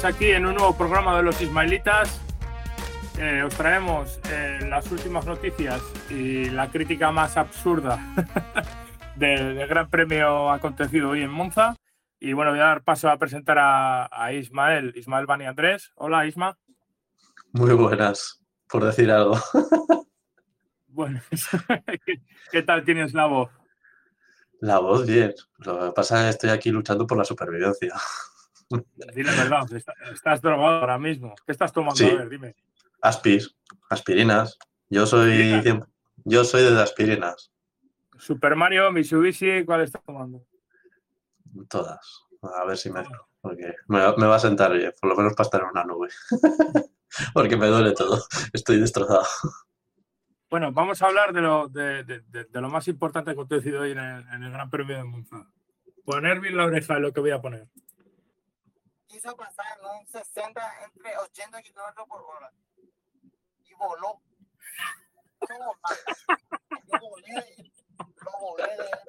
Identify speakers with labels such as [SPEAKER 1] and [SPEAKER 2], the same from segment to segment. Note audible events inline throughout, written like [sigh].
[SPEAKER 1] Estamos aquí en un nuevo programa de los Ismaelitas. Eh, os traemos eh, las últimas noticias y la crítica más absurda [laughs] del, del Gran Premio acontecido hoy en Monza. Y bueno, voy a dar paso a presentar a, a Ismael, Ismael Bani Andrés. Hola, Isma.
[SPEAKER 2] Muy buenas, por decir algo. [laughs]
[SPEAKER 1] Bueno, ¿qué, [laughs] qué tal tienes la voz?
[SPEAKER 2] La voz, bien. Lo que pasa es que estoy aquí luchando por la supervivencia. [laughs]
[SPEAKER 1] Dile la verdad, está- estás drogado ahora mismo. ¿Qué estás tomando?
[SPEAKER 2] Sí.
[SPEAKER 1] A ver, dime.
[SPEAKER 2] Aspis, aspirinas. Yo soy, yo soy de aspirinas,
[SPEAKER 1] Super Mario, Mitsubishi, ¿cuál estás tomando?
[SPEAKER 2] todas. A ver si me... Porque me, va- me va a sentar bien, por lo menos para estar en una nube. [laughs] Porque me duele todo. Estoy destrozado.
[SPEAKER 1] Bueno, vamos a hablar de lo, de, de- de- de lo más importante que ha acontecido hoy en el, en el Gran Premio de Monza. Poner bien la oreja es lo que voy a poner.
[SPEAKER 3] Quiso pasar un 60 entre 80 kilómetros por hora y voló. Yo volé, lo volé de la.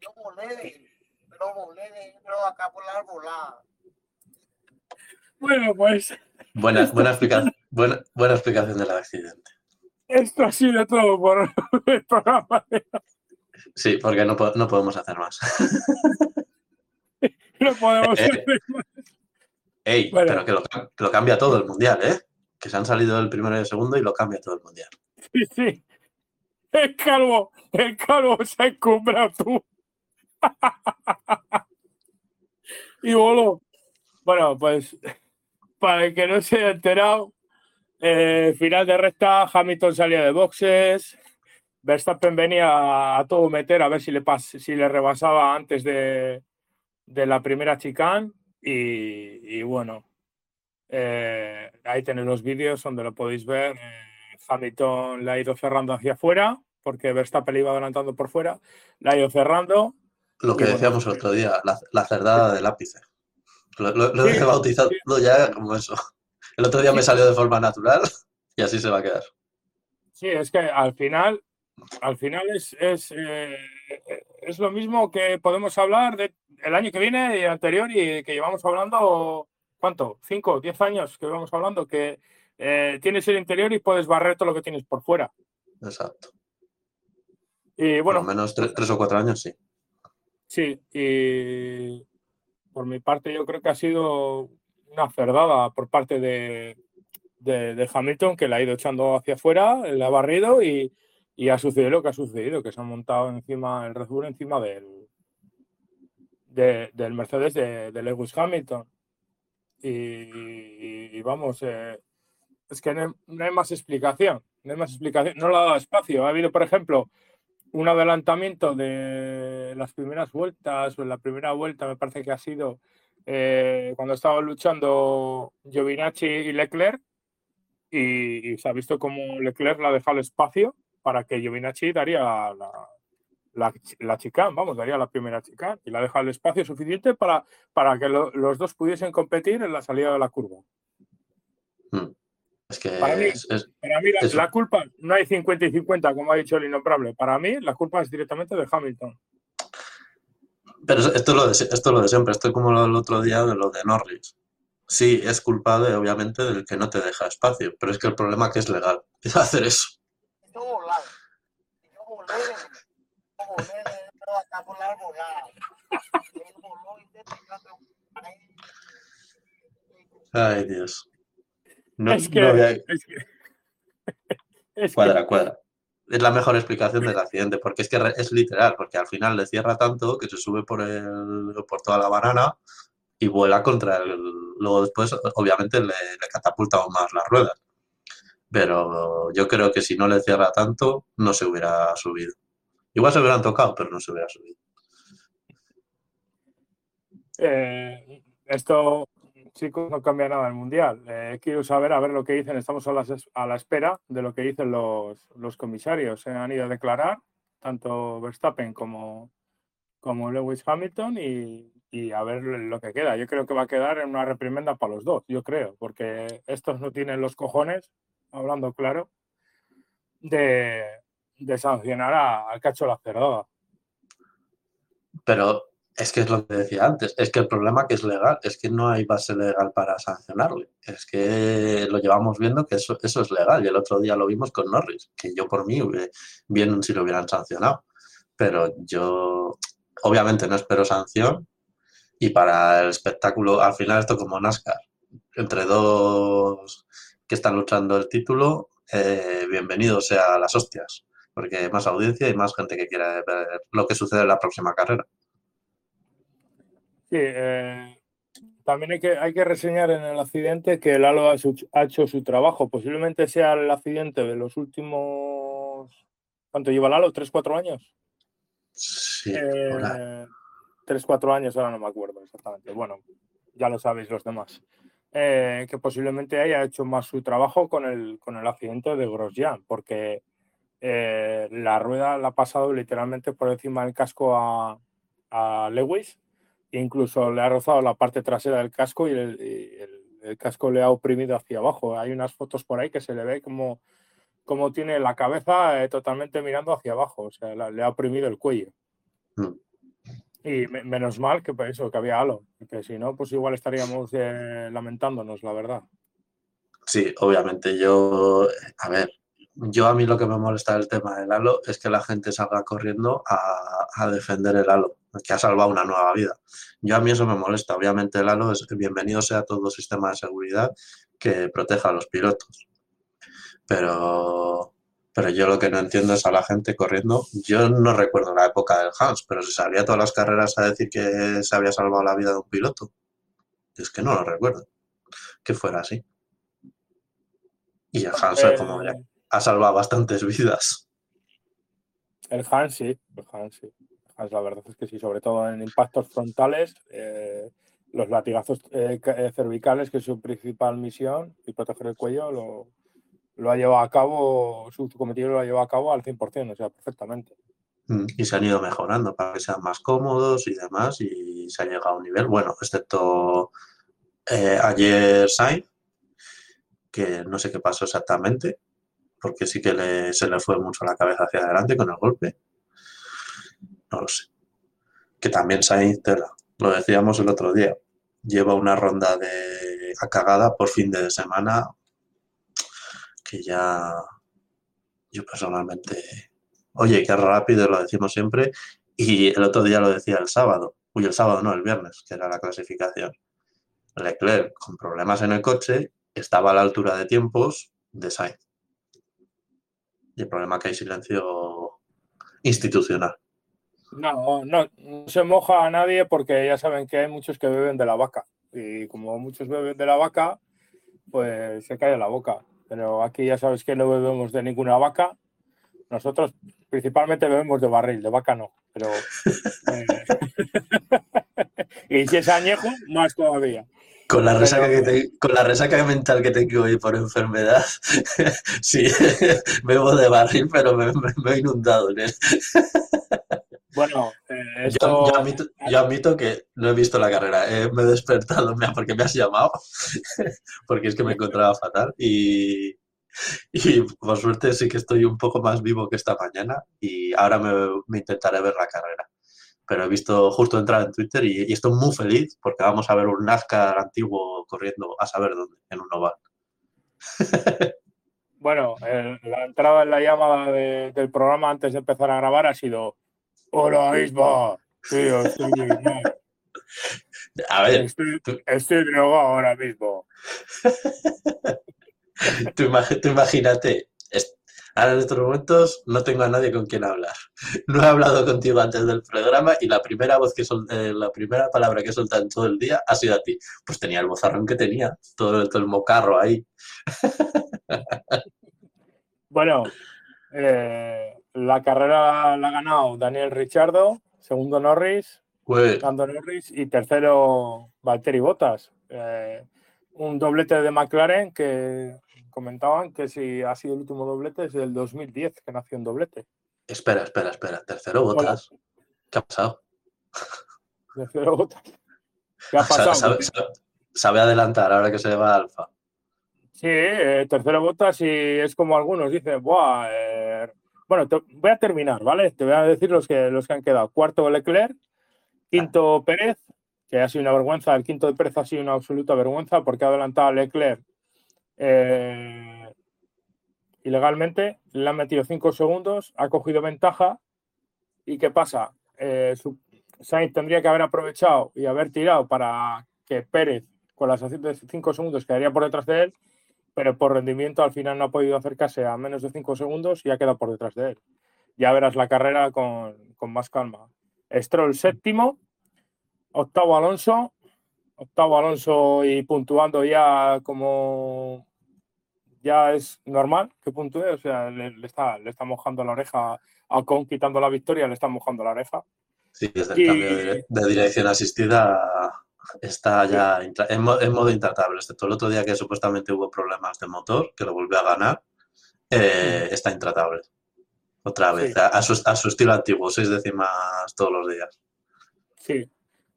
[SPEAKER 3] Yo volé de, lo volé de, pero acá por la arbolada.
[SPEAKER 1] Bueno, pues
[SPEAKER 2] Buena, buena, explica- buena, buena explicación del accidente.
[SPEAKER 1] esto ha sido todo por [laughs] el programa.
[SPEAKER 2] Sí, porque no, no podemos hacer más. [laughs]
[SPEAKER 1] No podemos
[SPEAKER 2] Eh,
[SPEAKER 1] hacer más.
[SPEAKER 2] Ey,
[SPEAKER 1] Bueno.
[SPEAKER 2] pero que lo, que lo cambia todo el mundial, ¿eh? Que se han salido el primero y el segundo y lo cambia todo el mundial.
[SPEAKER 1] Sí, sí. El calvo, el calvo se ha encumbrado tú. [laughs] y voló. Bueno, pues para el que no se haya enterado, eh, final de recta, Hamilton salía de boxes, Verstappen venía a, todo meter a ver si le, pas- si le rebasaba antes de, de la primera chicane y, y bueno, eh, ahí tenéis los vídeos donde lo podéis ver. Eh, Hamilton le ha ido cerrando hacia afuera porque Verstappen le iba adelantando por fuera, le ha ido cerrando.
[SPEAKER 2] Lo que
[SPEAKER 1] bueno,
[SPEAKER 2] decíamos el otro día, la, la cerdada del ápice. Lo, lo- lo
[SPEAKER 1] Sí,
[SPEAKER 2] he bautizado
[SPEAKER 1] sí.
[SPEAKER 2] ya como eso. El otro día me salió de forma natural y así se va a quedar.
[SPEAKER 1] Sí, es que al final, al final es, es, eh, es lo mismo que podemos hablar de el año que viene y anterior y que llevamos hablando, ¿cuánto? ¿Cinco, diez años que llevamos hablando? Que eh, tienes el interior y puedes barrer todo lo que tienes por fuera.
[SPEAKER 2] Exacto.
[SPEAKER 1] Y
[SPEAKER 2] Por lo
[SPEAKER 1] bueno,
[SPEAKER 2] menos tre- tres o cuatro años, sí.
[SPEAKER 1] Sí, y por mi parte yo creo que ha sido una cerdada por parte de, de, de Hamilton que le ha ido echando hacia afuera, le ha barrido y, y ha sucedido lo que ha sucedido, que se ha montado encima el Red Bull encima del, de- del Mercedes de, Lewis Hamilton. Y, vamos, eh, es que no hay, no hay más explicación, no hay más explicación, no le ha dado espacio. Ha habido, por ejemplo, un adelantamiento de las primeras vueltas, o en la primera vuelta me parece que ha sido eh, cuando estaban luchando Giovinacci y Leclerc, y, se ha visto como Leclerc le ha dejado espacio para que Giovinacci daría la, la, la, la chicane, vamos, daría la primera chicane, y le ha dejado el espacio suficiente para, para que lo- los dos pudiesen competir en la salida de la curva.
[SPEAKER 2] Mm. Es que
[SPEAKER 1] Para mí-
[SPEAKER 2] es- es-
[SPEAKER 1] Para mí, la, la culpa no hay 50 y 50, como ha dicho el innombrable. Para mí, la culpa es directamente de Hamilton.
[SPEAKER 2] pero esto es, lo de, esto es lo de siempre. Esto es como lo del otro día de lo de Norris. Sí, es culpable, obviamente, del que no te deja espacio, pero es que el problema es que es legal [laughs] hacer eso.
[SPEAKER 3] Yo volaba. Yo volé yo volé de, pero acá por la arbolada. Y él voló y se pegó ahí.
[SPEAKER 2] Ay, Dios. No,
[SPEAKER 1] es que.
[SPEAKER 2] no había-
[SPEAKER 1] es que- es que-
[SPEAKER 2] Cuadra, cuadra. Es la mejor explicación del accidente, porque es que re- es literal, porque al final le cierra tanto que se sube por, el, por toda la banana y vuela contra el... Luego después, obviamente, le, le catapulta aún más las ruedas. Pero yo creo que si no le cierra tanto, no se hubiera subido. Igual se hubieran tocado, pero no se hubiera subido.
[SPEAKER 1] Eh, esto, chicos, no cambia nada el Mundial. Eh, quiero saber, a ver lo que dicen. Estamos a la, espera de lo que dicen los, los comisarios. Se han ido a declarar, tanto Verstappen como, como Lewis Hamilton, y, y a ver lo que queda. Yo creo que va a quedar en una reprimenda para los dos, yo creo, porque estos no tienen los cojones, hablando claro, de, sancionar al cacho la cerdada.
[SPEAKER 2] Pero es que es lo que decía antes, es que el problema que es legal, es que no hay base legal para sancionarle. Es que lo llevamos viendo que eso, eso es legal y el otro día lo vimos con Norris, que yo por mí bien si lo hubieran sancionado. Pero yo obviamente no espero sanción y para el espectáculo, al final esto como NASCAR, entre dos que están luchando el título, eh, bienvenido sea a las hostias, porque hay más audiencia y más gente que quiera ver lo que sucede en la próxima carrera.
[SPEAKER 1] Sí, eh, también hay que, hay que reseñar en el accidente que el Halo ha, su- ha hecho su trabajo. Posiblemente sea el accidente de los últimos. ¿Cuánto lleva el Halo? ¿Tres, cuatro años?
[SPEAKER 2] Sí,
[SPEAKER 1] Eh, tres, cuatro años, ahora no me acuerdo exactamente. Bueno, ya lo sabéis los demás. Eh, que posiblemente haya hecho más su trabajo con el, con el accidente de Grosjean, porque eh, la rueda la ha pasado literalmente por encima del casco a, a Lewis, e incluso le ha rozado la parte trasera del casco y el, y el- el casco le ha oprimido hacia abajo. Hay unas fotos por ahí que se le ve como, como tiene la cabeza eh, totalmente mirando hacia abajo, o sea, la- le ha oprimido el cuello.
[SPEAKER 2] Mm.
[SPEAKER 1] Y me- menos mal que eso, que había halo, que si no, pues igual estaríamos eh, lamentándonos, la verdad.
[SPEAKER 2] Sí, obviamente yo, a ver, yo a mí lo que me molesta del tema del halo es que la gente salga corriendo a, a defender el halo, que ha salvado una nueva vida. Yo a mí eso me molesta. Obviamente el halo es bienvenido sea todo sistema de seguridad que proteja a los pilotos. Pero, pero yo lo que no entiendo es a la gente corriendo. Yo no recuerdo la época del Hans, pero se salía todas las carreras a decir que se había salvado la vida de un piloto. Es que no lo recuerdo. Que fuera así. Y el Hans,
[SPEAKER 1] Eh,
[SPEAKER 2] como ya ha salvado bastantes vidas.
[SPEAKER 1] el Hans sí, el Hans sí. El Hans, la verdad es que sí, sobre todo en impactos frontales, eh, los latigazos eh, cervicales, que es su principal misión, y proteger el cuello, lo, lo ha llevado a cabo, su cometido lo ha llevado a cabo al 100%, o sea, perfectamente.
[SPEAKER 2] Mm, Y se han ido mejorando para que sean más cómodos y demás, y se ha llegado a un nivel, bueno, excepto eh, ayer Sainz, que no sé qué pasó exactamente, porque sí que le- se le fue mucho la cabeza hacia adelante con el golpe. No lo sé. Que también Sainz, tela, lo decíamos el otro día, lleva una ronda de a cagada por fin de semana que ya yo personalmente, oye, qué rápido, lo decimos siempre, y el otro día lo decía el sábado, uy, el sábado no, el viernes, que era la clasificación. Leclerc, con problemas en el coche, estaba a la altura de tiempos de Sainz. Y el problema es que hay silencio institucional.
[SPEAKER 1] No, no, no se moja a nadie porque ya saben que hay muchos que beben de la vaca. Y como muchos beben de la vaca, pues se cae la boca. Pero aquí ya sabes que no bebemos de ninguna vaca. Nosotros principalmente bebemos de barril, de vaca no. Pero. eh, [laughs] y si es añejo, más todavía.
[SPEAKER 2] Con la resaca, que te- con la resaca mental que tengo hoy por enfermedad, [laughs] sí, [laughs] bebo de barril, pero me, me- me he inundado en él.
[SPEAKER 1] Bueno, eh,
[SPEAKER 2] Yo,
[SPEAKER 1] esto.
[SPEAKER 2] yo admito, yo admito que no he visto la carrera, eh, me he despertado porque me has llamado, [laughs] porque es que me encontraba fatal y, y por suerte sí que estoy un poco más vivo que esta mañana y ahora me, me intentaré ver la carrera. Pero he visto justo entrar en Twitter y, y estoy muy feliz porque vamos a ver un NASCAR antiguo corriendo a saber dónde, en un oval. [laughs]
[SPEAKER 1] Bueno, el- la entrada en la llamada de- del programa antes de empezar a grabar ha sido Hola Isma, tío, [laughs] estoy, no,
[SPEAKER 2] A ver,
[SPEAKER 1] estoy,
[SPEAKER 2] tú-
[SPEAKER 1] estoy drogado ahora mismo. [laughs]
[SPEAKER 2] tú, imag- tú imagínate, ahora en estos momentos no tengo a nadie con quien hablar. No he hablado contigo antes del programa y la primera voz que sol- eh, la primera palabra que he soltado en todo el día ha sido a ti. Pues tenía el bozarrón que tenía, todo, todo el mocarro ahí. [laughs]
[SPEAKER 1] Bueno, eh, la carrera la ha ganado Daniel Richardo, segundo Norris,
[SPEAKER 2] Pues,
[SPEAKER 1] Lando Norris y tercero Valtteri Bottas. Eh, un doblete de McLaren que comentaban que si ha sido el último doblete es del 2010 que nació un doblete.
[SPEAKER 2] espera, espera, espera. Tercero botas. ¿Qué ha pasado? [laughs]
[SPEAKER 1] Tercero Bottas. ¿Qué ha
[SPEAKER 2] Sabe,
[SPEAKER 1] pasado?
[SPEAKER 2] sabe- sabe- sabe adelantar ahora que se va Alfa.
[SPEAKER 1] Sí, eh, tercero Bottas y es como algunos dicen, Buah, eh, bueno, te- voy a terminar, ¿vale? Te voy a decir los que, los que han quedado. Cuarto Leclerc, quinto Pérez, que ha sido una vergüenza, el quinto de Pérez ha sido una absoluta vergüenza porque ha adelantado a Leclerc eh, ilegalmente, le han metido cinco segundos, ha cogido ventaja y ¿qué pasa? Eh, Sainz tendría que haber aprovechado y haber tirado para que Pérez con las de cinco segundos quedaría por detrás de él, pero por rendimiento al final no ha podido acercarse a menos de cinco segundos y ha quedado por detrás de él. Ya verás la carrera con, con más calma. Stroll séptimo, octavo Alonso, octavo Alonso y puntuando ya como ya es normal que puntúe, o sea, le, le está, le está mojando la oreja a Ocon, quitando la victoria, le está mojando la oreja.
[SPEAKER 2] Sí, desde el
[SPEAKER 1] Y-
[SPEAKER 2] cambio de dirección asistida está ya en, mo- en modo intratable, excepto el otro día que supuestamente hubo problemas de motor, que lo volvió a ganar, eh, está intratable. Otra vez,
[SPEAKER 1] Sí.
[SPEAKER 2] a, a su, a su estilo antiguo, seis décimas todos los días.
[SPEAKER 1] Sí.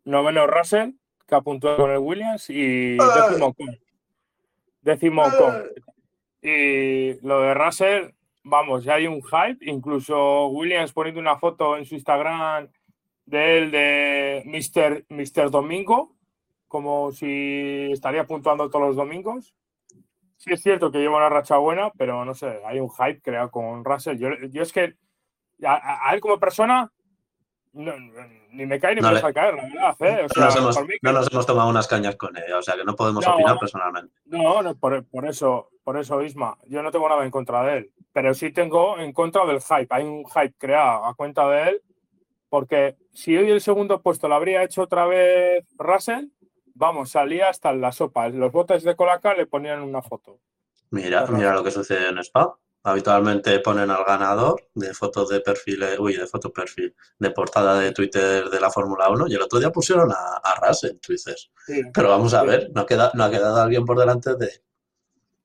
[SPEAKER 1] Noveno Russell, que ha puntuado con el Williams, y décimo Ocon. Décimo Ocon. Y lo de Russell, vamos, ya hay un hype, incluso Williams poniendo una foto en su Instagram de él de Mr. Mr. Domingo, como si estaría puntuando todos los domingos. Sí es cierto que lleva una racha buena, pero no sé, hay un hype creado con Russell. Yo, yo es que a, a- él como persona no- ni me cae ni
[SPEAKER 2] No
[SPEAKER 1] me deja caer, la verdad. ¿eh? O
[SPEAKER 2] No
[SPEAKER 1] sea,
[SPEAKER 2] nos, hemos,
[SPEAKER 1] mí
[SPEAKER 2] no nos hemos tomado unas cañas con ella, o sea que no podemos
[SPEAKER 1] No.
[SPEAKER 2] opinar personalmente.
[SPEAKER 1] No, no, por, por eso, por eso, Isma. Yo no tengo nada en contra de él, pero sí tengo en contra del hype. Hay un hype creado a cuenta de él, porque si hoy el segundo puesto lo habría hecho otra vez Russell, vamos, salía hasta en la sopa. Los botes de Colaca le ponían una foto.
[SPEAKER 2] Mira, mira lo que sucede en Spa. Habitualmente ponen al ganador de fotos de perfil, eh, uy, de foto perfil, de portada de Twitter de la Fórmula 1 y el otro día pusieron a, a dices.
[SPEAKER 1] Sí,
[SPEAKER 2] Pero vamos a
[SPEAKER 1] Sí.
[SPEAKER 2] ver, no ha, quedado, no ha quedado alguien por delante de...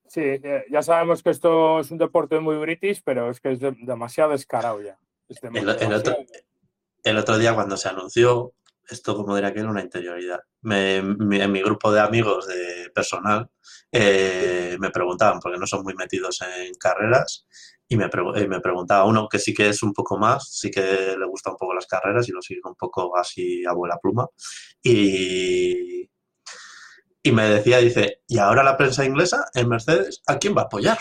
[SPEAKER 1] sí, eh, ya sabemos que esto es un deporte muy british, pero es que es de- demasiado descarado ya. Es dem-
[SPEAKER 2] El, el otro,
[SPEAKER 1] demasiado-
[SPEAKER 2] el otro día cuando se anunció, esto como diría que era una interioridad, me- en mi grupo de amigos de personal eh, me preguntaban, porque no son muy metidos en carreras, y me, pregu- eh, me preguntaba uno que sí que es un poco más, sí que le gusta un poco las carreras y lo sigue un poco así a vuela pluma, y, y me decía, dice, ¿y ahora la prensa inglesa en Mercedes a quién va a apoyar?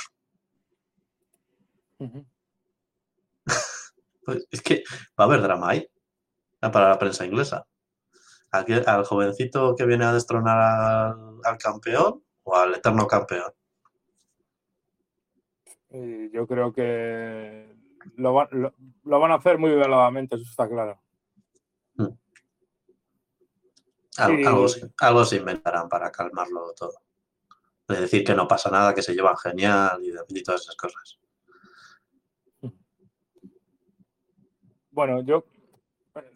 [SPEAKER 2] [laughs] Pues es que va a haber drama ahí para la prensa inglesa. Aquel- al jovencito que viene a destronar al, al campeón o al eterno campeón.
[SPEAKER 1] Yo creo que lo, va- lo- lo van a hacer muy veladamente, eso está claro.
[SPEAKER 2] Al-
[SPEAKER 1] Sí.
[SPEAKER 2] Algo, algo se inventarán para calmarlo todo. De decir que no pasa nada, que se llevan genial y, y todas esas cosas.
[SPEAKER 1] Bueno, yo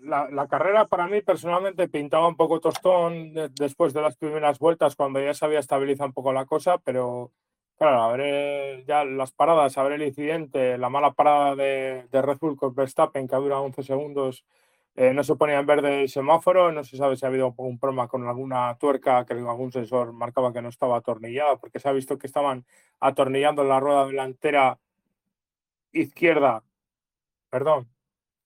[SPEAKER 1] la, la carrera para mí personalmente pintaba un poco tostón de- después de las primeras vueltas cuando ya se había estabilizado un poco la cosa, pero claro, ver ya las paradas, ver el incidente, la mala parada de, de Red Bull con Verstappen que dura 11 segundos, eh, no se ponía en verde el semáforo, no se sabe si ha habido un problema con alguna tuerca que algún sensor marcaba que no estaba atornillada, porque se ha visto que estaban atornillando la rueda delantera izquierda, perdón,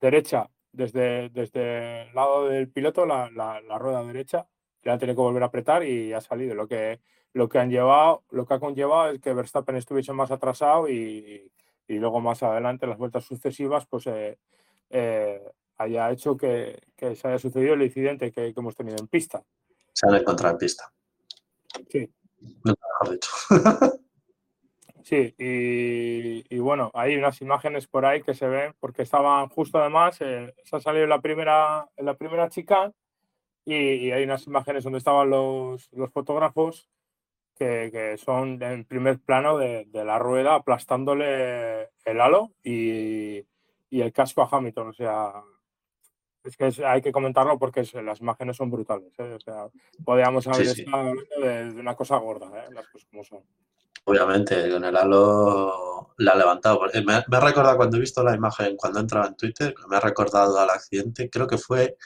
[SPEAKER 1] derecha, desde, desde el lado del piloto, la, la- la rueda derecha, le han tenido que volver a apretar y ha salido. Lo que, lo que han llevado, lo que ha conllevado es que Verstappen estuviese más atrasado y, y luego más adelante, las vueltas sucesivas, pues eh, eh, haya hecho que, que se haya sucedido el incidente que, que hemos tenido en pista.
[SPEAKER 2] Se han encontrado en pista.
[SPEAKER 1] Sí.
[SPEAKER 2] Nunca mejor dicho. [laughs]
[SPEAKER 1] Sí, y, y bueno, hay unas imágenes por ahí que se ven, porque estaban justo además, eh, se ha salido la primera, la primera chica y, y hay unas imágenes donde estaban los, los fotógrafos que, que son en primer plano de, de la rueda aplastándole el halo y, y el casco a Hamilton. O sea, es que es- hay que comentarlo porque es- las imágenes son brutales. ¿eh? O sea, podríamos haber
[SPEAKER 2] Sí, sí.
[SPEAKER 1] estado hablando de, de una cosa gorda, ¿eh? las cosas como son.
[SPEAKER 2] Obviamente, con el halo la ha levantado. Eh, Me, ha recordado cuando he visto la imagen, cuando entraba en Twitter, me ha recordado al accidente, creo que fue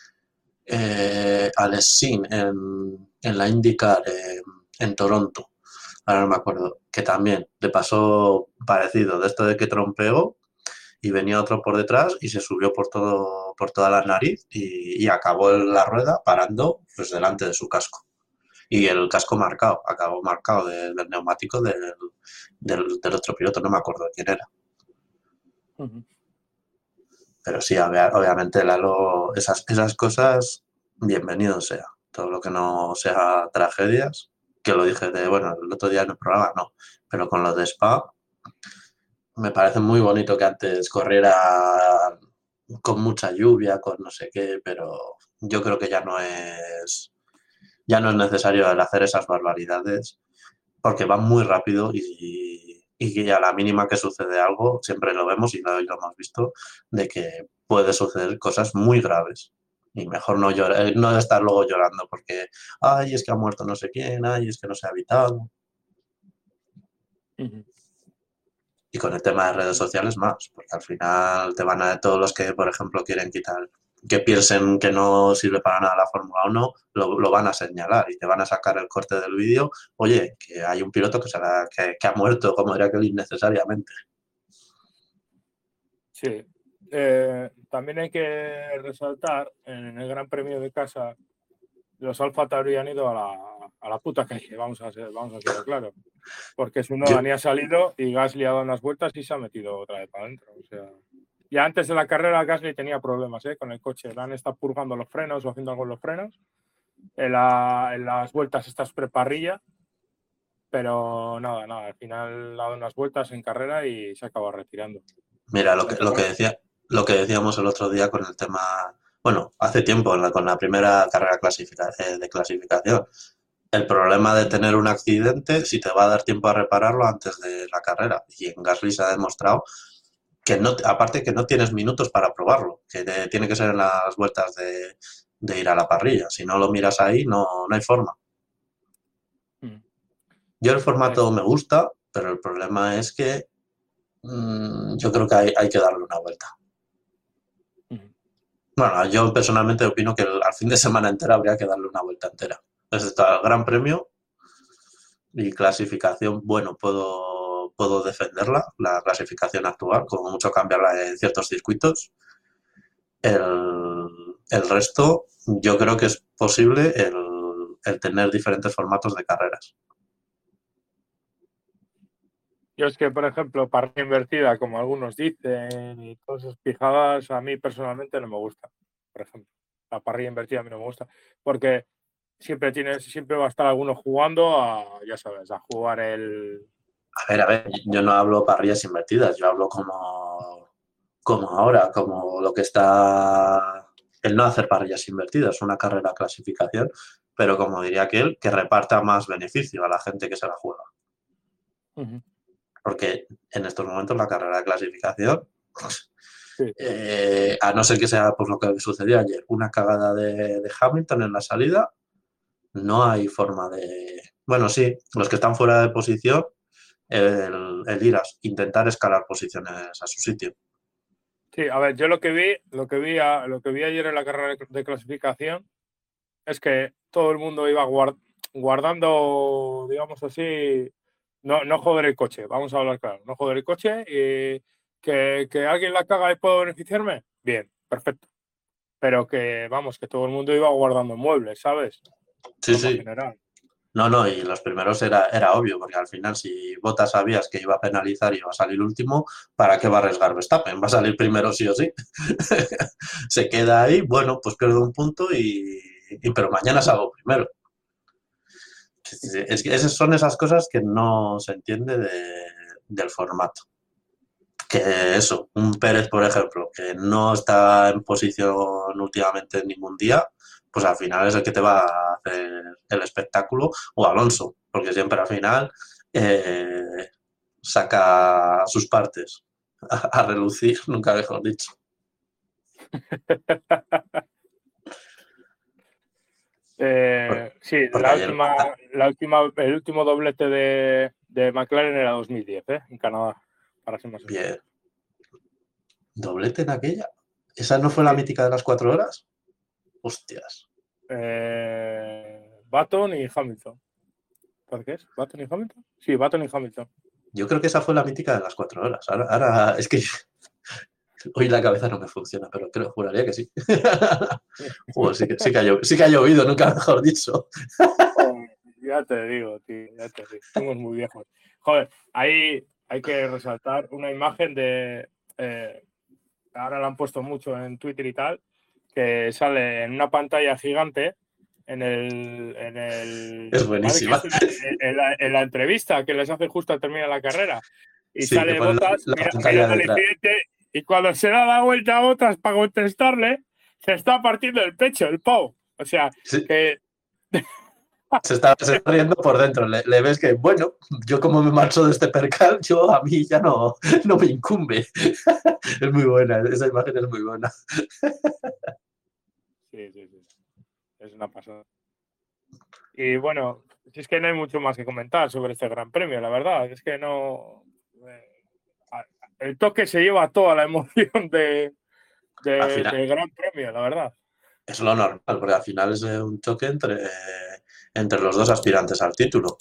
[SPEAKER 2] eh, Sin en, la IndyCar eh, en Toronto. Ahora no me acuerdo. Que también le pasó parecido, de esto de que trompeó y venía otro por detrás y se subió por todo por toda la nariz y, y acabó la rueda parando pues delante de su casco. Y el casco marcado, acabó marcado de- del neumático del, del, del otro piloto, no me acuerdo quién era. Pero sí, obvia- obviamente el halo, esas, esas cosas, bienvenido sea. Todo lo que no sea tragedias, que lo dije de, bueno, el otro día en el programa, no, pero con lo de Spa, me parece muy bonito que antes corriera con mucha lluvia, con no sé qué, pero yo creo que ya no es, ya no es necesario el hacer esas barbaridades, porque van muy rápido y, y a la mínima que sucede algo, siempre lo vemos y lo, y lo hemos visto, de que puede suceder cosas muy graves. Y mejor no llorar, eh, no estar luego llorando porque, ay, es que ha muerto no sé quién, ay, es que no se ha evitado. Y con el tema de redes sociales más, porque al final te van a todos los que, por ejemplo, quieren quitar, que piensen que no sirve para nada la Fórmula 1, lo, lo van a señalar y te van a sacar el corte del vídeo. Oye, que hay un piloto que, se la- que, que ha muerto, como diría que innecesariamente.
[SPEAKER 1] Sí. Eh, también hay que resaltar en el Gran Premio de casa, los Alfa Tauri han ido a la, a la puta calle, vamos a ser, vamos a ser claro. Porque su
[SPEAKER 2] Yo-
[SPEAKER 1] no ni ha salido y Gasly ha dado unas vueltas y se ha metido otra vez para adentro. O sea, ya antes de la carrera Gasly tenía problemas ¿eh? con el coche. Le han estado purgando los frenos o haciendo algo con los frenos. En, la- en las vueltas estas preparrilla. Pero nada, nada. Al final ha dado unas vueltas en carrera y se acaba retirando.
[SPEAKER 2] Mira, lo que, lo que decía, lo que decíamos el otro día con el tema, bueno, hace tiempo en con la primera carrera clasifica- eh, de clasificación. El problema de tener un accidente, si te va a dar tiempo a repararlo antes de la carrera. Y en Gasly se ha demostrado que no, aparte que no tienes minutos para probarlo, que te- tiene que ser en las vueltas de, de ir a la parrilla. Si no lo miras ahí, no, no hay forma.
[SPEAKER 1] Mm.
[SPEAKER 2] Yo el formato me gusta, pero el problema es que mm, yo creo que hay, hay que darle una vuelta.
[SPEAKER 1] Ujú.
[SPEAKER 2] Bueno, yo personalmente opino que el- al fin de semana entera habría que darle una vuelta entera. Excepto al Gran Premio y clasificación, bueno, puedo, puedo defenderla, la clasificación actual, como mucho cambiarla en ciertos circuitos. El, el resto, yo creo que es posible el, el tener diferentes formatos de carreras.
[SPEAKER 1] Yo es que, por ejemplo, parrilla invertida, como algunos dicen, y todas esas pijadas, a mí personalmente no me gusta. Por ejemplo, la parrilla invertida a mí no me gusta. Porque siempre tienes, siempre va a estar alguno jugando a, ya sabes, a jugar el.
[SPEAKER 2] A ver, a ver, yo no hablo parrillas invertidas, yo hablo como, como ahora, como lo que está el no hacer parrillas invertidas, una carrera clasificación, pero como diría aquel, que reparta más beneficio a la gente que se la juega. Porque en estos momentos la carrera de clasificación,
[SPEAKER 1] Sí.
[SPEAKER 2] eh, a no ser que sea por lo que sucedió ayer, una cagada de, de Hamilton en la salida, no hay forma de... Bueno, sí, los que están fuera de posición, el, el ir a intentar escalar posiciones a su sitio.
[SPEAKER 1] Sí, a ver, yo lo que vi, lo que vi, a- lo que vi ayer en la carrera de- de clasificación es que todo el mundo iba guard- guardando, digamos así, no, no joder el coche, vamos a hablar claro, no joder el coche y que, que alguien la caga y puedo beneficiarme, bien, perfecto. Pero que, vamos, que todo el mundo iba guardando muebles, ¿sabes?
[SPEAKER 2] Sí, sí.
[SPEAKER 1] general.
[SPEAKER 2] No, no, y los primeros era, era obvio, porque al final si Bottas sabías que iba a penalizar y iba a salir último, ¿para qué va a arriesgar Verstappen? Va a salir primero sí o sí. [laughs] Se queda ahí, bueno, pues pierde un punto y, y- pero mañana salgo primero. Es que esas son esas cosas que no se entiende de- del formato. Que eso, un Pérez, por ejemplo, que no está en posición últimamente en ningún día, pues al final es el que te va a hacer el espectáculo, o Alonso, porque siempre al final eh, saca sus partes a, a relucir, [laughs] nunca mejor dicho. [laughs]
[SPEAKER 1] Eh, sí,
[SPEAKER 2] porque
[SPEAKER 1] la
[SPEAKER 2] ayer-
[SPEAKER 1] última, la última, el último doblete de, de McLaren era 2010, ¿eh? en Canadá, para ser más.
[SPEAKER 2] Bien. ¿Doblete en aquella? ¿Esa no fue la mítica de las cuatro horas? Hostias.
[SPEAKER 1] Eh, Baton y Hamilton. ¿Por qué es? ¿Baton y Hamilton? Sí, Baton y Hamilton.
[SPEAKER 2] Yo creo que esa fue la mítica de las cuatro horas. Ahora, ahora es que [laughs] hoy la cabeza no me funciona, pero creo, juraría que sí. [laughs] Joder, sí, que, sí, que ha llovido, sí que ha llovido, nunca mejor dicho.
[SPEAKER 1] Joder, ya te digo, tío, ya te digo. Somos muy viejos. Joder, ahí hay que resaltar una imagen de. eh, ahora la han puesto mucho en Twitter y tal, que sale en una pantalla gigante en el. En el
[SPEAKER 2] Es buenísima.
[SPEAKER 1] en, la, en la entrevista que les hace justo al terminar la carrera. Y
[SPEAKER 2] Sí,
[SPEAKER 1] sale
[SPEAKER 2] pone la-
[SPEAKER 1] Botas
[SPEAKER 2] la
[SPEAKER 1] mira- al incidente, y cuando se da la vuelta a Botas para contestarle, se está partiendo el pecho, el pavo. O sea,
[SPEAKER 2] Sí,
[SPEAKER 1] que
[SPEAKER 2] se, está, se está riendo por dentro. Le, le ves que, bueno, yo como me marcho de este percal, yo a mí ya no, no me incumbe. [laughs] es muy buena, esa imagen es muy buena. [laughs]
[SPEAKER 1] Sí, sí, sí. Es una pasada. Y bueno, si es que no hay mucho más que comentar sobre este Gran Premio, la verdad. Es que no. eh, El toque se lleva toda la emoción de, de-
[SPEAKER 2] final.
[SPEAKER 1] Gran Premio, la verdad.
[SPEAKER 2] Es lo normal, porque al final es un choque entre, entre los dos aspirantes al título.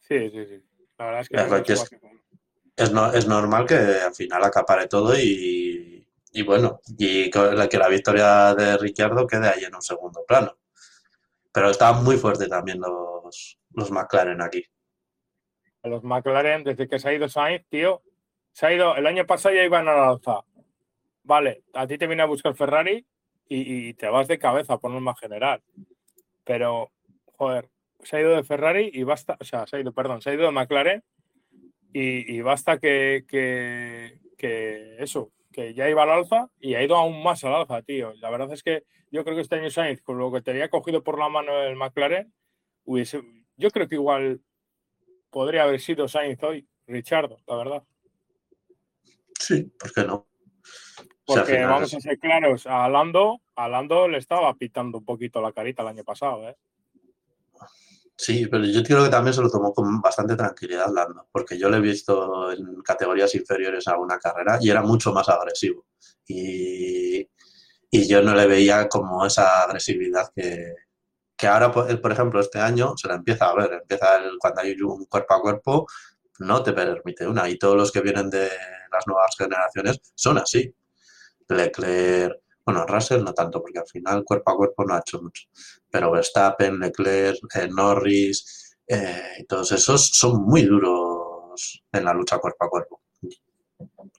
[SPEAKER 1] Sí, sí, sí. La verdad es que
[SPEAKER 2] Es
[SPEAKER 1] no
[SPEAKER 2] no- es normal que al final acapare todo y, y bueno, y que la, victoria de Ricciardo quede ahí en un segundo plano. Pero estaban muy fuertes también los, los McLaren aquí.
[SPEAKER 1] Los McLaren, desde que se ha ido Sainz, tío, se ha ido. El año pasado ya iban a la alza. Vale, a ti te viene a buscar Ferrari y, te vas de cabeza por norma general. Pero, joder, se ha ido de Ferrari y basta, o sea, se ha ido, perdón, se ha ido de McLaren y, basta que, que eso, que ya iba al alza y ha ido aún más al alza, tío. La verdad es que yo creo que este año Sainz, con lo que te había cogido por la mano el McLaren, hubiese, yo creo que igual podría haber sido Sainz hoy, Richardo, la verdad.
[SPEAKER 2] Sí, ¿por qué no?
[SPEAKER 1] Porque
[SPEAKER 2] final
[SPEAKER 1] vamos
[SPEAKER 2] es-
[SPEAKER 1] a ser claros, a Lando, a Lando le estaba pitando un poquito la carita el año pasado, ¿eh?
[SPEAKER 2] Sí, pero yo creo que también se lo tomó con bastante tranquilidad Lando, porque yo le he visto en categorías inferiores a una carrera y era mucho más agresivo. Y, y yo no le veía como esa agresividad que, que ahora, por por ejemplo, este año se la empieza a ver. Empieza el- cuando hay un cuerpo a cuerpo, no te permite una. Y todos los que vienen de las nuevas generaciones son así. Leclerc, bueno, Russell no tanto, porque al final cuerpo a cuerpo no ha hecho mucho pero Verstappen, Leclerc, eh, Norris eh, todos esos son muy duros en la lucha cuerpo a cuerpo.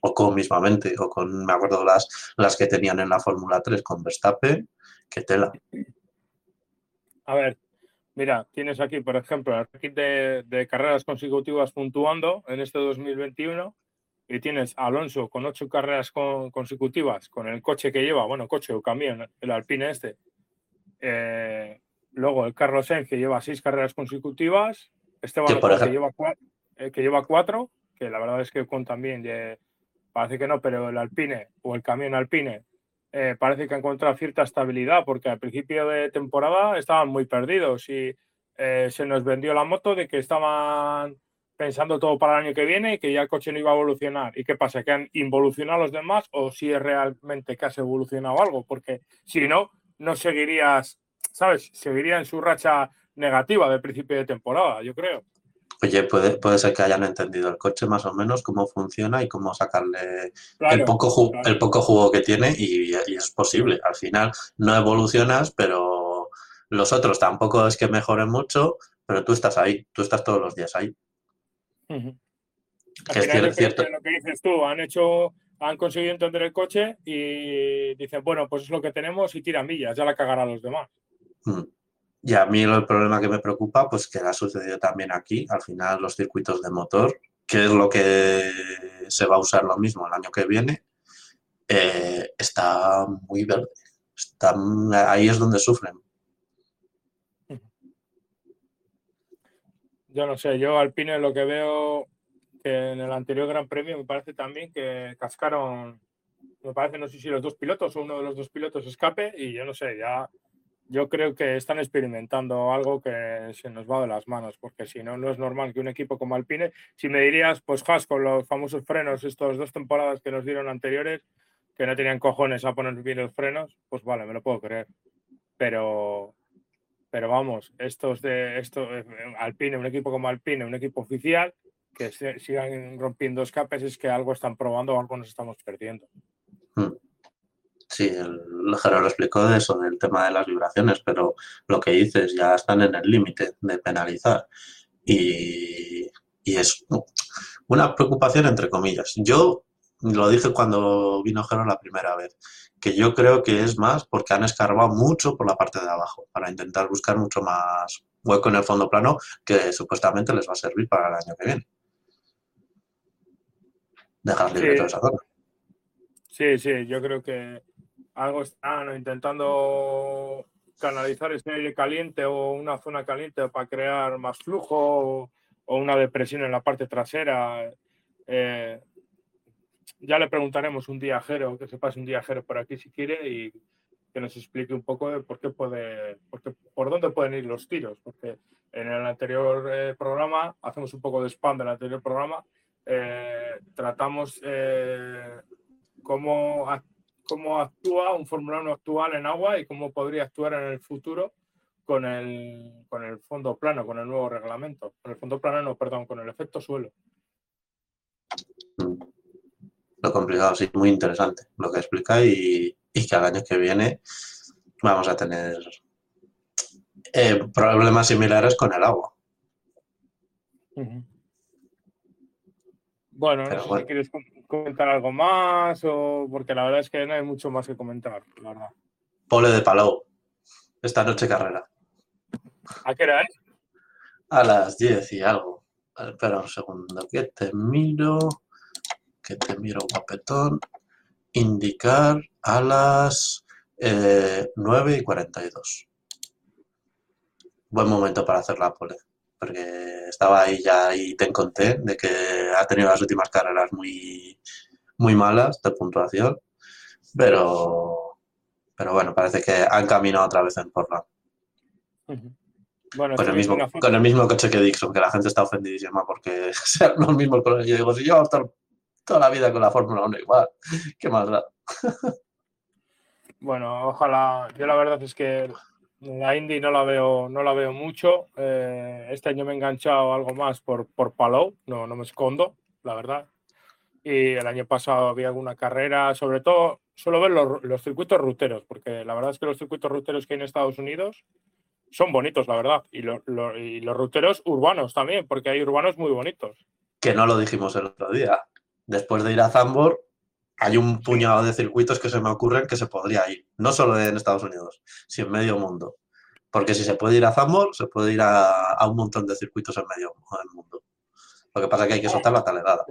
[SPEAKER 2] O con mismamente, o con, me acuerdo las, las que tenían en la Fórmula 3 con Verstappen, que tela.
[SPEAKER 1] A ver, mira, tienes aquí, por ejemplo, el ranking de, de carreras consecutivas puntuando en este 2021 y tienes a Alonso con ocho carreras con- consecutivas con el coche que lleva, bueno, coche o camión, el Alpine este. Eh, luego el Carlos Sainz que lleva seis carreras consecutivas, Esteban Ocon que lleva, cua- eh, que lleva cuatro, que la verdad es que Ocon también parece que no, pero el Alpine o el camión Alpine eh, parece que ha encontrado cierta estabilidad porque al principio de temporada estaban muy perdidos y se nos vendió la moto de que estaban pensando todo para el año que viene y que ya el coche no iba a evolucionar. ¿Y qué pasa? ¿Que han involucionado los demás o si es realmente que has evolucionado algo? Porque si no, no seguirías, ¿sabes? Seguiría en su racha negativa del principio de temporada, yo creo.
[SPEAKER 2] Oye, puede, puede ser que hayan entendido el coche más o menos, cómo funciona y cómo sacarle el, poco ju-
[SPEAKER 1] claro.
[SPEAKER 2] el poco jugo que tiene y, y es posible. Al final no evolucionas, pero los otros tampoco es que mejoren mucho, pero tú estás ahí, tú estás todos los días ahí. Que
[SPEAKER 1] Al
[SPEAKER 2] es
[SPEAKER 1] final, creo
[SPEAKER 2] cierto.
[SPEAKER 1] lo que dices tú, han hecho, han conseguido entender el coche y dicen, bueno, pues es lo que tenemos y tira millas, ya la cagarán los demás.
[SPEAKER 2] Mm. Y a mí el problema que me preocupa, pues que ha sucedido también aquí, al final los circuitos de motor, que es lo que se va a usar lo mismo el año que viene, eh, está muy verde. Están, ahí es donde sufren.
[SPEAKER 1] Yo no sé, yo Alpine lo que veo que en el anterior Gran Premio me parece también que cascaron, me parece, no sé si los dos pilotos o uno de los dos pilotos escape y yo no sé, ya yo creo que están experimentando algo que se nos va de las manos, porque si no, no es normal que un equipo como Alpine, si me dirías, pues Haas con los famosos frenos, estas dos temporadas que nos dieron anteriores, que no tenían cojones a poner bien los frenos, pues vale, me lo puedo creer. Pero, pero vamos, estos de esto, eh, Alpine, un equipo como Alpine, un equipo oficial, que se, sigan rompiendo escapes, es que algo están probando o algo nos estamos perdiendo.
[SPEAKER 2] Hmm. Sí, el Jero lo explicó de eso, del tema de las vibraciones, pero lo que dices, ya están en el límite de penalizar. Y, y, es una preocupación entre comillas. Yo lo dije cuando vino Jero la primera vez, que yo creo que es más porque han escarbado mucho por la parte de abajo, para intentar buscar mucho más hueco en el fondo plano que supuestamente les va a servir para el año que viene. Dejar libre
[SPEAKER 1] Sí.
[SPEAKER 2] toda esa zona.
[SPEAKER 1] Sí, sí, yo creo que algo están intentando canalizar ese aire caliente o una zona caliente para crear más flujo o, una depresión en la parte trasera. Eh, ya le preguntaremos un viajero, que se pase un viajero por aquí si quiere y que nos explique un poco de por qué puede, por, qué- por dónde pueden ir los tiros, porque en el anterior eh, programa, hacemos un poco de spam del anterior programa, eh, tratamos eh, cómo, cómo actúa un Fórmula 1 actual en agua y cómo podría actuar en el futuro con el, con el fondo plano, con el nuevo reglamento. Con el fondo plano, no, perdón, con el efecto suelo.
[SPEAKER 2] Lo complicado, sí, muy interesante lo que explica y, y que al año que viene vamos a tener eh, problemas similares con el agua.
[SPEAKER 1] Bueno,
[SPEAKER 2] Pero
[SPEAKER 1] no sé
[SPEAKER 2] bueno.
[SPEAKER 1] si quieres com- comentar algo más o porque la verdad es que no hay mucho más que comentar, la verdad.
[SPEAKER 2] Pole de Palau, esta noche carrera,
[SPEAKER 1] ¿A qué hora es?
[SPEAKER 2] a las 10 y algo. Espera un segundo, que te miro, que te miro guapetón. Indicar a las eh, 9 y 42. Buen momento para hacer la pole, porque estaba ahí ya y te conté de que ha tenido las últimas carreras muy, muy malas de puntuación, pero, pero bueno, parece que han caminado otra vez en Portland.
[SPEAKER 1] Bueno,
[SPEAKER 2] Con el, mismo, con el mismo coche que Dixon, que la gente está ofendidísima porque [laughs] sean los mismos colores. Yo digo, si yo estar toda la vida con la Fórmula 1 igual, ¿qué más da?
[SPEAKER 1] Bueno, ojalá. Yo la verdad es que la Indy no la veo, no la veo mucho. Eh, este año me he enganchado algo más por, por no, no me escondo, la verdad. Y el año pasado había alguna carrera, sobre todo suelo ver los, los circuitos ruteros, porque la verdad es que los circuitos ruteros que hay en Estados Unidos son bonitos, la verdad. Y, lo- lo- y los ruteros urbanos también, porque hay urbanos muy bonitos.
[SPEAKER 2] Que no lo dijimos el otro día. Después de ir a Zambor, hay un puñado de circuitos que se me ocurren que se podría ir. No solo en Estados Unidos, sino en medio mundo. Porque si se puede ir a Zambor, se puede ir a, a un montón de circuitos en medio del mundo. Lo que pasa es que hay que soltar la talegada.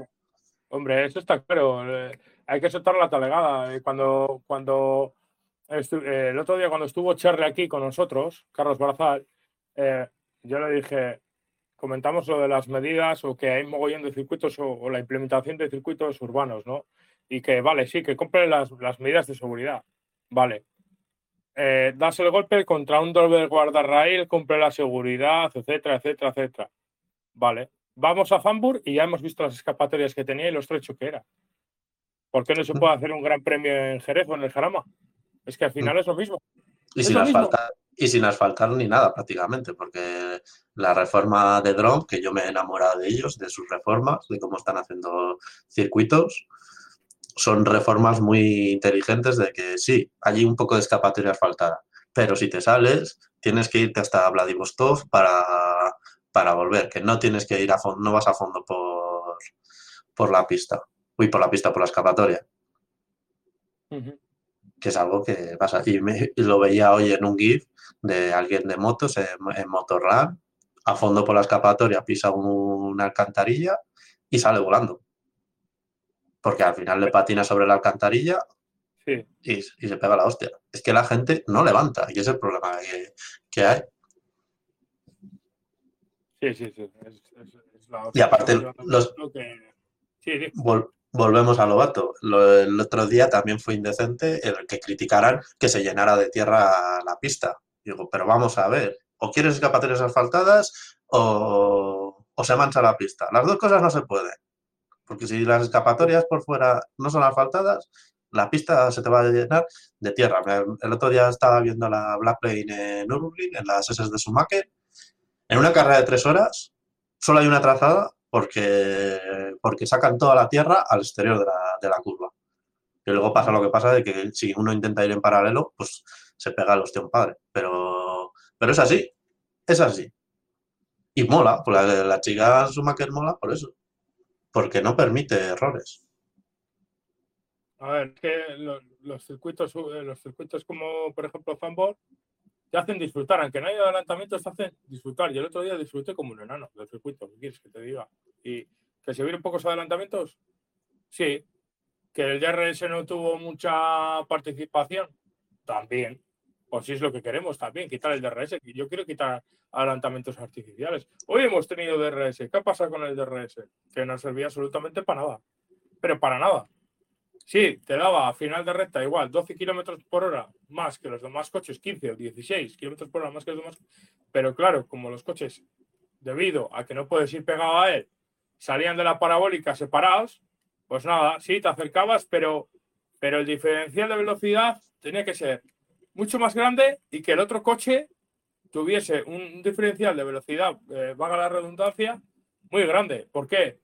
[SPEAKER 1] Hombre, eso está claro. eh, hay que soltar la talegada. eh, Cuando, cuando eh, el otro día, cuando estuvo Charlie aquí con nosotros, Carlos Barazal, eh, yo le dije, comentamos lo de las medidas o que hay mogollón de circuitos o, o la implementación de circuitos urbanos, ¿no? Y que, vale, sí, que compren las, las medidas de seguridad. Vale. Eh, das el golpe contra un doble guardarraíl, cumple la seguridad, etcétera, etcétera, etcétera. Vale. Vamos a Zambur y ya hemos visto las escapatorias que tenía y lo estrecho que era. ¿Por qué no se puede hacer un gran premio en Jerez o en el Jarama? Es que al final es lo mismo.
[SPEAKER 2] Y sin,
[SPEAKER 1] lo mismo.
[SPEAKER 2] asfaltar, y sin asfaltar ni nada prácticamente, porque la reforma de Drone, que yo me he enamorado de ellos, de sus reformas, de cómo están haciendo circuitos, son reformas muy inteligentes de que sí, hay un poco de escapatoria asfaltada, pero si te sales, tienes que irte hasta Vladivostok para, para volver, que no tienes que ir a fondo, no vas a fondo por, por la pista, uy, por la pista, por la escapatoria. Que es algo que pasa. Y, me- y lo veía hoy en un GIF de alguien de motos en, en Motorrun, a fondo por la escapatoria, pisa un- una alcantarilla y sale volando. Porque al final le patina sobre la alcantarilla
[SPEAKER 1] Sí.
[SPEAKER 2] y, y se pega la hostia. Es que la gente no levanta y ese es el problema que, que hay.
[SPEAKER 1] Sí, sí, sí. Es, es- es la
[SPEAKER 2] Y aparte,
[SPEAKER 1] hostia.
[SPEAKER 2] los-
[SPEAKER 1] Lo que- Sí, sí.
[SPEAKER 2] Vol- volvemos a Lobato. Lo, el otro día también fue indecente el que criticaran que se llenara de tierra la pista. Digo, pero vamos a ver, o quieres escapatorias asfaltadas o, se mancha la pista. Las dos cosas no se pueden. Porque si las escapatorias por fuera no son asfaltadas, la pista se te va a llenar de tierra. El otro día estaba viendo la Black Plane en Nürburgring, en las S de Schumacher. En una carrera de tres horas, solo hay una trazada porque, porque sacan toda la tierra al exterior de la, de la curva. Y luego pasa lo que pasa de que si uno intenta ir en paralelo, pues se pega el hostia a un padre. Pero, pero es así, es así. Y mola, pues la, la chica Schumacher mola por eso. Porque no permite errores.
[SPEAKER 1] A ver, que lo- los, circuitos, eh, los circuitos como, por ejemplo, Fanball, te hacen disfrutar. Aunque no haya adelantamientos, te hacen disfrutar. Y el otro día disfruté como un enano del circuito. ¿Qué quieres que te diga? Y que se vieron pocos adelantamientos, sí. Que el DRS no tuvo mucha participación, también. Pues si es lo que queremos, también, quitar el DRS. Yo quiero quitar adelantamientos artificiales. Hoy hemos tenido DRS. ¿Qué ha pasado con el DRS? Que no servía absolutamente para nada. Pero para nada. Sí, te daba a final de recta igual 12 kilómetros por hora más que los demás coches, 15 o 16 kilómetros por hora más que los demás. Pero claro, como los coches, debido a que no puedes ir pegado a él, salían de la parabólica separados, pues nada, sí, te acercabas, pero, pero el diferencial de velocidad tenía que ser mucho más grande y que el otro coche tuviese un diferencial de velocidad, eh, vaga la redundancia, muy grande. ¿Por qué?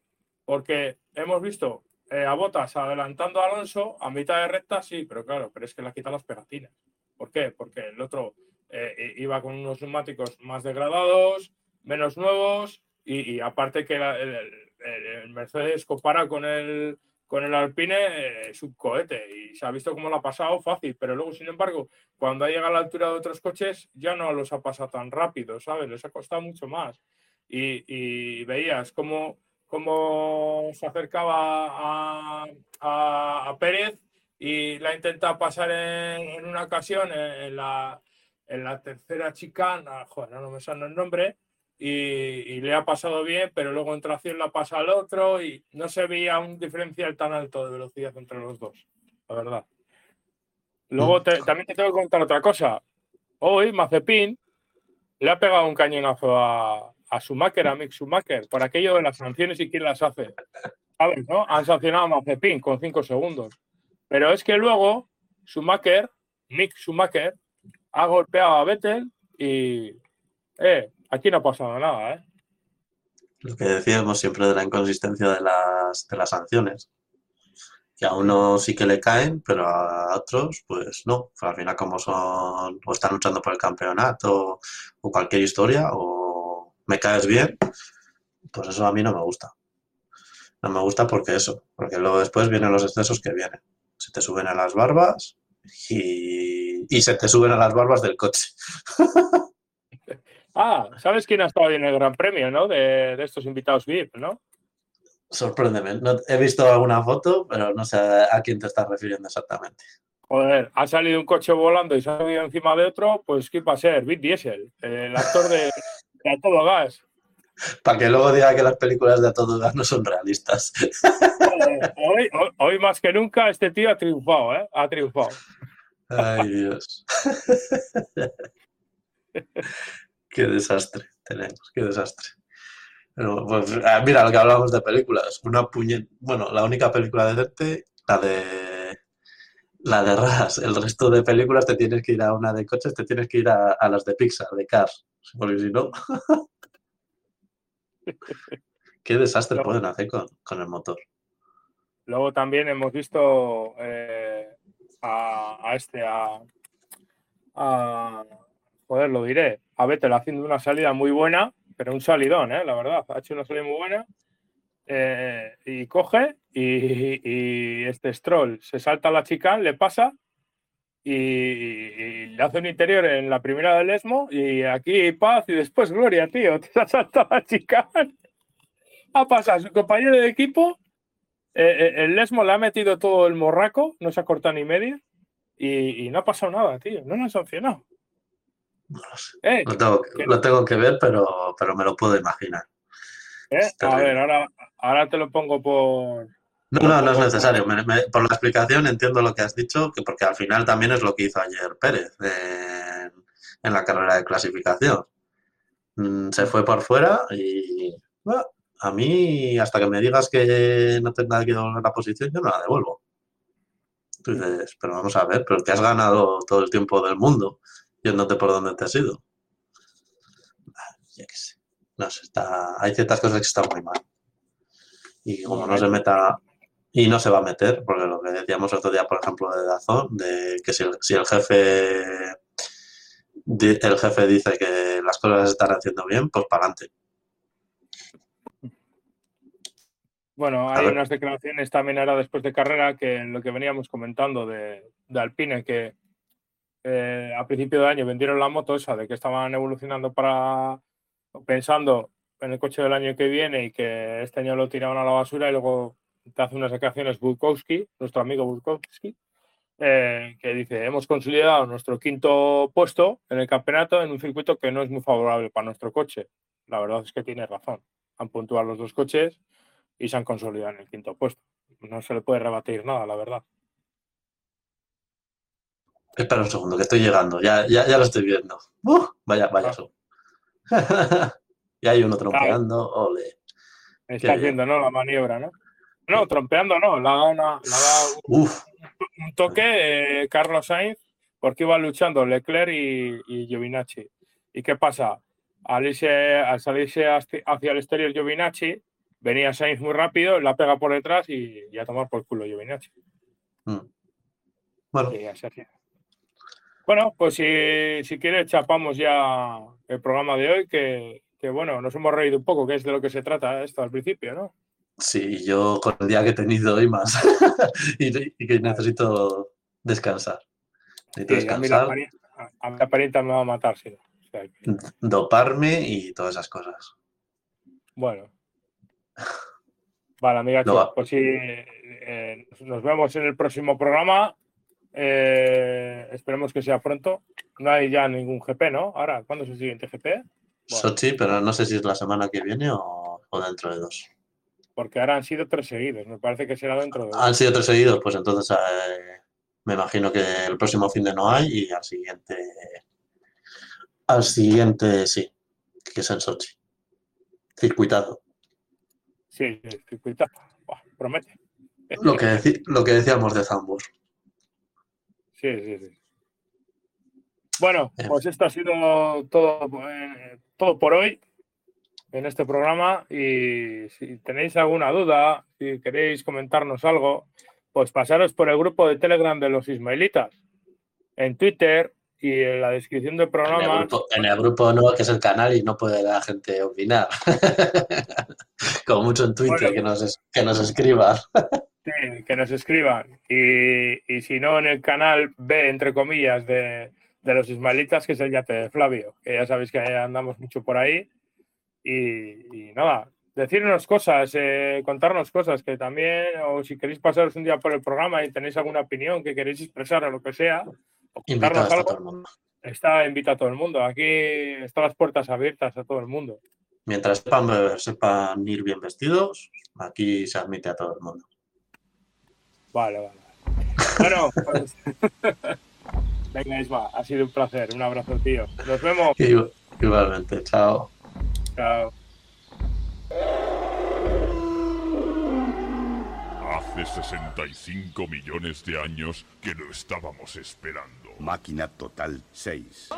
[SPEAKER 1] Porque hemos visto eh, a Botas adelantando a Alonso a mitad de recta, sí, pero claro, pero es que le ha quitado las pegatinas. ¿Por qué? Porque el otro eh, iba con unos neumáticos más degradados, menos nuevos, y, aparte que la- el Mercedes compara con el, con el Alpine, eh, es un cohete, y se ha visto cómo lo ha pasado fácil, pero luego, sin embargo, cuando ha llegado a la altura de otros coches, ya no los ha pasado tan rápido, ¿sabes? Les ha costado mucho más. Y, veías cómo, cómo se acercaba a, a- Pérez y la intenta pasar en, en una ocasión en, en la, en la tercera chicana, joder, no me sale el nombre, y, y le ha pasado bien, pero luego en tracción la pasa al otro y no se veía un diferencial tan alto de velocidad entre los dos, la verdad. Luego te- también te tengo que contar otra cosa. Hoy Mazepin le ha pegado un cañonazo a, a Schumacher, a Mick Schumacher, por aquello de las sanciones y quién las hace. ¿Sabes, no? Han sancionado a Mazepin con cinco segundos. Pero es que luego Schumacher, Mick Schumacher, ha golpeado a Vettel y eh, aquí no ha pasado nada, ¿eh?
[SPEAKER 2] Lo que decíamos siempre de la inconsistencia de las, de las sanciones. Que a unos sí que le caen, pero a otros, pues no. Al final, como son, o están luchando por el campeonato, o cualquier historia, o me caes bien, pues eso a mí no me gusta. No me gusta porque eso, porque luego después vienen los excesos que vienen. Se te suben a las barbas y, y se te suben a las barbas del coche. [laughs]
[SPEAKER 1] Ah, ¿sabes quién ha estado en el Gran Premio, no? De, de estos invitados VIP, ¿no?
[SPEAKER 2] Sorpréndeme. No, he visto alguna foto, pero no sé a quién te estás refiriendo exactamente.
[SPEAKER 1] Joder, ha salido un coche volando y se ha subido encima de otro, pues ¿qué va a ser? Vin Diesel, el actor de, de A Todo Gas.
[SPEAKER 2] Para que luego diga que las películas de a todo gas no son realistas.
[SPEAKER 1] Joder, Hoy, hoy, hoy más que nunca este tío ha triunfado, ¿eh? Ha triunfado.
[SPEAKER 2] Ay, Dios. [laughs] Qué desastre tenemos, qué desastre. Pero, pues, ah, mira, lo que hablamos de películas. Una puñet... Bueno, la única película decente, la de la de Ras. El resto de películas te tienes que ir a una de coches, te tienes que ir a, a las de Pixar, de Cars. Porque si no. [laughs] Qué desastre pueden hacer con, con el motor.
[SPEAKER 1] Luego también hemos visto eh, a, a este, a, a- Joder, lo diré. A Vettel haciendo una salida muy buena, pero un salidón, ¿eh? La verdad. Ha hecho una salida muy buena. eh, y coge y, este Stroll se salta a la chica, le pasa y, le hace un interior en la primera del ESMO y aquí paz y después gloria, tío. [laughs] Te has saltado la chica. Ha pasado su compañero de equipo eh, eh, el Lesmo le ha metido todo el morraco, no se ha cortado ni medio. y, y no ha pasado nada, tío. No nos han sancionado.
[SPEAKER 2] No lo sé.
[SPEAKER 1] Eh,
[SPEAKER 2] Lo tengo, que-
[SPEAKER 1] ¿Qué?
[SPEAKER 2] lo tengo que ver, pero, pero me lo puedo imaginar.
[SPEAKER 1] eh, A ver, ahora, ahora te lo pongo por.
[SPEAKER 2] No, no, no es necesario. Me- me- por la explicación entiendo lo que has dicho, que porque al final también es lo que hizo ayer Pérez en, en la carrera de clasificación. Mm, Se fue por fuera y bueno, a mí, hasta que me digas que no tendrá que devolver la posición, yo no la devuelvo. Tú dices, pero vamos a ver, pero que has ganado todo el tiempo del mundo yéndote por donde te has ido. Ya que sé. No sé, está, hay ciertas cosas que están muy mal. Y como no se meta y no se va a meter, porque lo que decíamos otro día, por ejemplo, de Dazón, de que si el, si el jefe el jefe dice que las cosas se están haciendo bien, pues para adelante.
[SPEAKER 1] Bueno, hay unas declaraciones también ahora después de carrera que en lo que veníamos comentando de, de Alpine, que eh, a principio de año vendieron la moto esa de que estaban evolucionando para pensando en el coche del año que viene y que este año lo tiraban a la basura y luego te hace unas declaraciones Bukowski, nuestro amigo Bukowski, eh, que dice, hemos consolidado nuestro quinto puesto en el campeonato en un circuito que no es muy favorable para nuestro coche. La verdad es que tiene razón. Han puntuado los dos coches y se han consolidado en el quinto puesto. No se le puede rebatir nada, la verdad.
[SPEAKER 2] Espera un segundo, que estoy llegando. Ya, ya, ya lo estoy viendo. ¡Uh! vaya, vaya
[SPEAKER 1] Ah. [laughs]
[SPEAKER 2] son. y hay uno trompeando. Ole.
[SPEAKER 1] Está haciendo, ¿no? La maniobra, ¿no? No, trompeando no, le ha dado, una- le ha dado
[SPEAKER 2] Uf,
[SPEAKER 1] un toque eh, Carlos Sainz porque iba luchando Leclerc y, y Giovinacci. ¿Y qué pasa? Al, irse- al salirse hacia el exterior Giovinacci, venía Sainz muy rápido, la pega por detrás y, a tomar por culo Giovinacci.
[SPEAKER 2] Mm. Bueno,
[SPEAKER 1] Y así. Bueno, pues si, si quieres, chapamos ya el programa de hoy, que, que, bueno, nos hemos reído un poco, que es de lo que se trata esto al principio, ¿no?
[SPEAKER 2] sí, yo con el día que he tenido y más. [laughs] y, y que necesito descansar. Necesito
[SPEAKER 1] Sí, a, mí la
[SPEAKER 2] descansar,
[SPEAKER 1] a mí la parienta me va a matar, sí. O sea que,
[SPEAKER 2] doparme y todas esas cosas.
[SPEAKER 1] bueno. Vale, amiga,
[SPEAKER 2] No
[SPEAKER 1] pues sí, eh, nos vemos en el próximo programa. Eh, esperemos que sea pronto. No hay ya ningún GP, ¿no? Ahora, ¿cuándo es el siguiente GP? Bueno.
[SPEAKER 2] Sochi, pero no sé si es la semana que viene o, o dentro de dos.
[SPEAKER 1] Porque ahora han sido tres seguidos. Me parece que será dentro de.
[SPEAKER 2] Han sido tres seguidos, pues entonces eh, me imagino que el próximo fin de no hay y al siguiente. Al siguiente sí, que es en Sochi. Circuitado.
[SPEAKER 1] Sí. Buah, promete.
[SPEAKER 2] Lo que, lo que decíamos de Zambos.
[SPEAKER 1] Sí, sí, sí. Bueno, pues esto ha sido todo, eh, todo por hoy en este programa y si tenéis alguna duda, si queréis comentarnos algo, pues pasaros por el grupo de Telegram de los Ismaelitas en Twitter y en la descripción del
[SPEAKER 2] En el,
[SPEAKER 1] programa.
[SPEAKER 2] grupo, en el grupo no, que es el canal y no puede la gente opinar. [laughs] Como mucho en Twitter,
[SPEAKER 1] Bueno.
[SPEAKER 2] que, nos, que nos escriban. [laughs]
[SPEAKER 1] Sí, que nos escriban. Y, y si no, en el canal B, entre comillas, de, de los Ismaelitas, que es el yate de Flavio, que ya sabéis que andamos mucho por ahí. Y, y nada, decirnos cosas, eh, contarnos cosas que también, o si queréis pasaros un día por el programa y tenéis alguna opinión que queréis expresar o lo que sea, o contarnos
[SPEAKER 2] está
[SPEAKER 1] algo,
[SPEAKER 2] todo el mundo.
[SPEAKER 1] está invita a todo el mundo. Aquí están las puertas abiertas a todo el mundo.
[SPEAKER 2] Mientras sepan beber, sepan ir bien vestidos, aquí se admite a todo el mundo.
[SPEAKER 1] Vale, vale. Bueno, pues. [laughs] Venga, Isma, ha sido un placer. Un abrazo, tío. Nos vemos.
[SPEAKER 2] Igual- Igualmente, chao.
[SPEAKER 1] Chao.
[SPEAKER 4] Hace 65 millones de años que lo estábamos esperando.
[SPEAKER 5] Máquina Total 6.